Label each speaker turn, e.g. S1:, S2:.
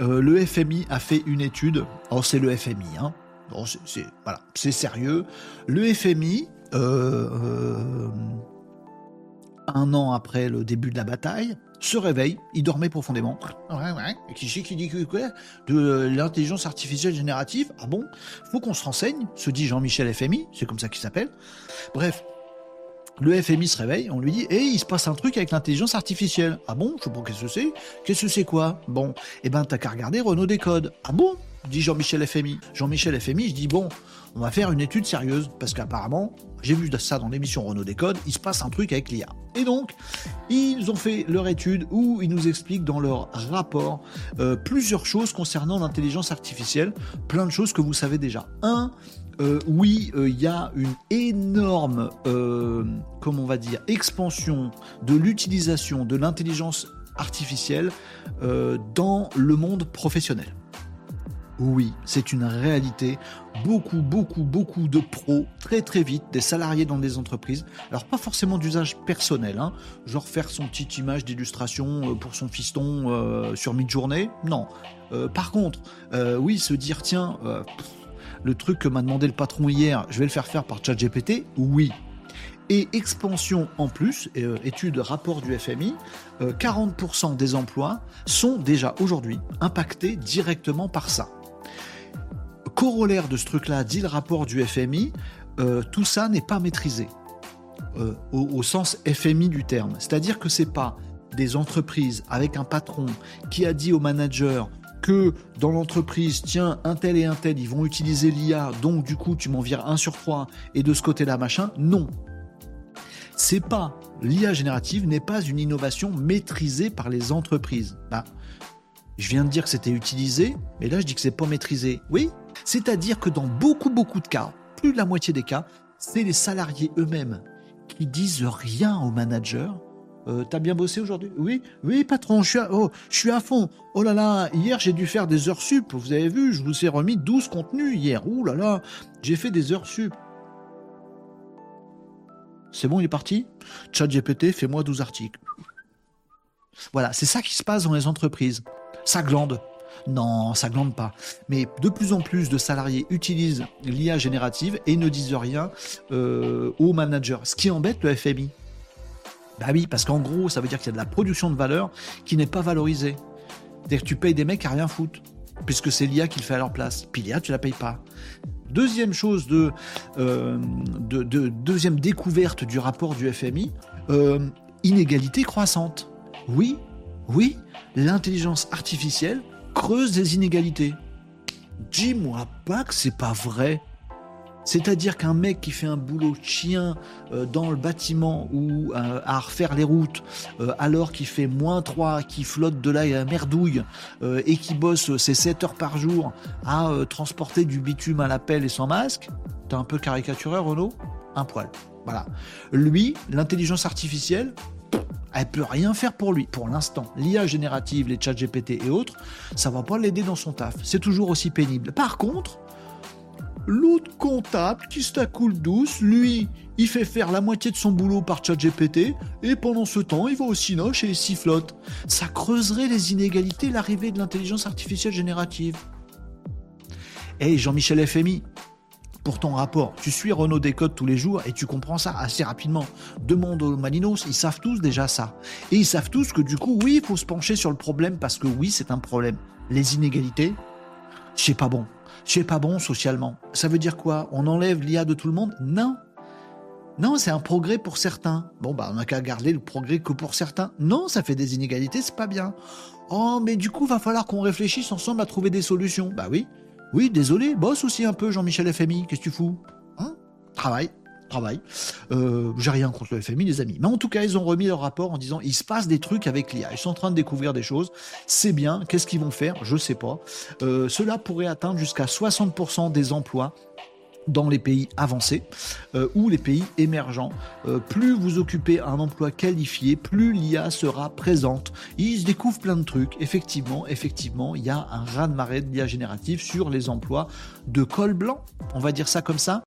S1: euh, le FMI a fait une étude. Oh, c'est le FMI, hein. Bon, c'est voilà, c'est sérieux. Le FMI, euh, euh, un an après le début de la bataille, se réveille, il dormait profondément. Ouais, ouais. Et qui qui dit que quoi De l'intelligence artificielle générative? Ah bon? Faut qu'on se renseigne, se dit Jean-Michel FMI, c'est comme ça qu'il s'appelle. Bref, le FMI se réveille, on lui dit, et il se passe un truc avec l'intelligence artificielle. Ah bon? Je sais pas qu'est-ce que c'est? Qu'est-ce que c'est quoi? Bon, eh ben t'as qu'à regarder Renault Décode. Ah bon? Dit Jean-Michel FMI. Jean-Michel FMI, je dis bon, on va faire une étude sérieuse parce qu'apparemment, j'ai vu ça dans l'émission Renault Décode, il se passe un truc avec l'IA. Et donc, ils ont fait leur étude où ils nous expliquent dans leur rapport euh, plusieurs choses concernant l'intelligence artificielle, plein de choses que vous savez déjà. Un, euh, oui, euh, il y a une énorme, comment on va dire, expansion de l'utilisation de l'intelligence artificielle dans le monde professionnel. Oui, c'est une réalité. Beaucoup, beaucoup, beaucoup de pros, très très vite, des salariés dans des entreprises. Alors pas forcément d'usage personnel, hein, genre faire son petite image d'illustration euh, pour son fiston euh, sur mid-journée. Non. Euh, par contre, oui, se dire tiens, le truc que m'a demandé le patron hier, je vais le faire faire par ChatGPT. Oui. Et expansion en plus, étude rapport du FMI, 40% des emplois sont déjà aujourd'hui impactés directement par ça corollaire de ce truc-là, dit le rapport du FMI, euh, tout ça n'est pas maîtrisé euh, au, sens FMI du terme. C'est-à-dire que c'est pas des entreprises avec un patron qui a dit au manager que dans l'entreprise, tiens, un tel et un tel, ils vont utiliser l'IA, donc du coup, tu m'en vires un sur trois, et de ce côté-là, machin. Non. C'est pas, l'IA générative n'est pas une innovation maîtrisée par les entreprises. Bah, je viens de dire que c'était utilisé, mais là, je dis que c'est pas maîtrisé. Oui, c'est-à-dire que dans beaucoup, beaucoup de cas, plus de la moitié des cas, c'est les salariés eux-mêmes qui disent rien au manager. Euh, T'as bien bossé aujourd'hui? Oui, oui, patron, je suis, à, oh, je suis à fond. Oh là là, hier j'ai dû faire des heures sup. Vous avez vu, je vous ai remis 12 contenus hier. Ouh là là, j'ai fait des heures sup. C'est bon, il est parti? Chat GPT, fais-moi 12 articles. Voilà, c'est ça qui se passe dans les entreprises. Ça glande. Non, ça glande pas. Mais de plus en plus de salariés utilisent l'IA générative et ne disent rien euh, aux managers. Ce qui embête le FMI. Bah oui, parce qu'en gros, ça veut dire qu'il y a de la production de valeur qui n'est pas valorisée. C'est-à-dire que tu payes des mecs à rien foutre, puisque c'est l'IA qui le fait à leur place. Puis l'IA, tu la payes pas. Deuxième chose de, euh, deuxième découverte du rapport du FMI, euh, inégalité croissante. Oui, oui, l'intelligence artificielle creuse des inégalités. Dis-moi pas que c'est pas vrai. C'est-à-dire qu'un mec qui fait un boulot de chien euh, dans le bâtiment ou euh, à refaire les routes, euh, alors qu'il fait moins 3, qui flotte de à merdouille, et qui bosse ses 7 heures par jour à transporter du bitume à la pelle et sans masque, t'es un peu caricatureur, Renaud? Un poil. Voilà. Lui, l'intelligence artificielle, elle peut rien faire pour lui. Pour l'instant, l'IA générative, les chats GPT et autres, ça va pas l'aider dans son taf. C'est toujours aussi pénible. Par contre, l'autre comptable qui se coule douce, lui, il fait faire la moitié de son boulot par chat GPT, et pendant ce temps, il va au Cinoche et il sifflote. Ça creuserait les inégalités, l'arrivée de l'intelligence artificielle générative. Et Jean-Michel FMI, pour ton rapport. Tu suis Renault Décode tous les jours et tu comprends ça assez rapidement. Demande aux Malinos, ils savent tous déjà ça. Et ils savent tous que du coup, oui, il faut se pencher sur le problème parce que oui, c'est un problème. Les inégalités, c'est pas bon. C'est pas bon socialement. Ça veut dire quoi? On enlève l'IA de tout le monde? Non. Non, c'est un progrès pour certains. Bon, bah, on n'a qu'à garder le progrès que pour certains. Non, ça fait des inégalités, c'est pas bien. Oh, mais du coup, va falloir qu'on réfléchisse ensemble à trouver des solutions. Bah oui, oui, désolé, bosse aussi un peu, Jean-Michel FMI, qu'est-ce que tu fous? Hein? Travail, travail. Euh, j'ai rien contre le FMI, les amis. Mais en tout cas, ils ont remis leur rapport en disant il se passe des trucs avec l'IA. Ils sont en train de découvrir des choses. C'est bien. Qu'est-ce qu'ils vont faire? Je sais pas. Euh, cela pourrait atteindre jusqu'à 60% des emplois dans les pays avancés euh, ou les pays émergents. Plus vous occupez un emploi qualifié, plus l'IA sera présente. Ils découvrent plein de trucs. Effectivement, effectivement, il y a un raz de marée de l'IA générative sur les emplois de col blanc. On va dire ça comme ça.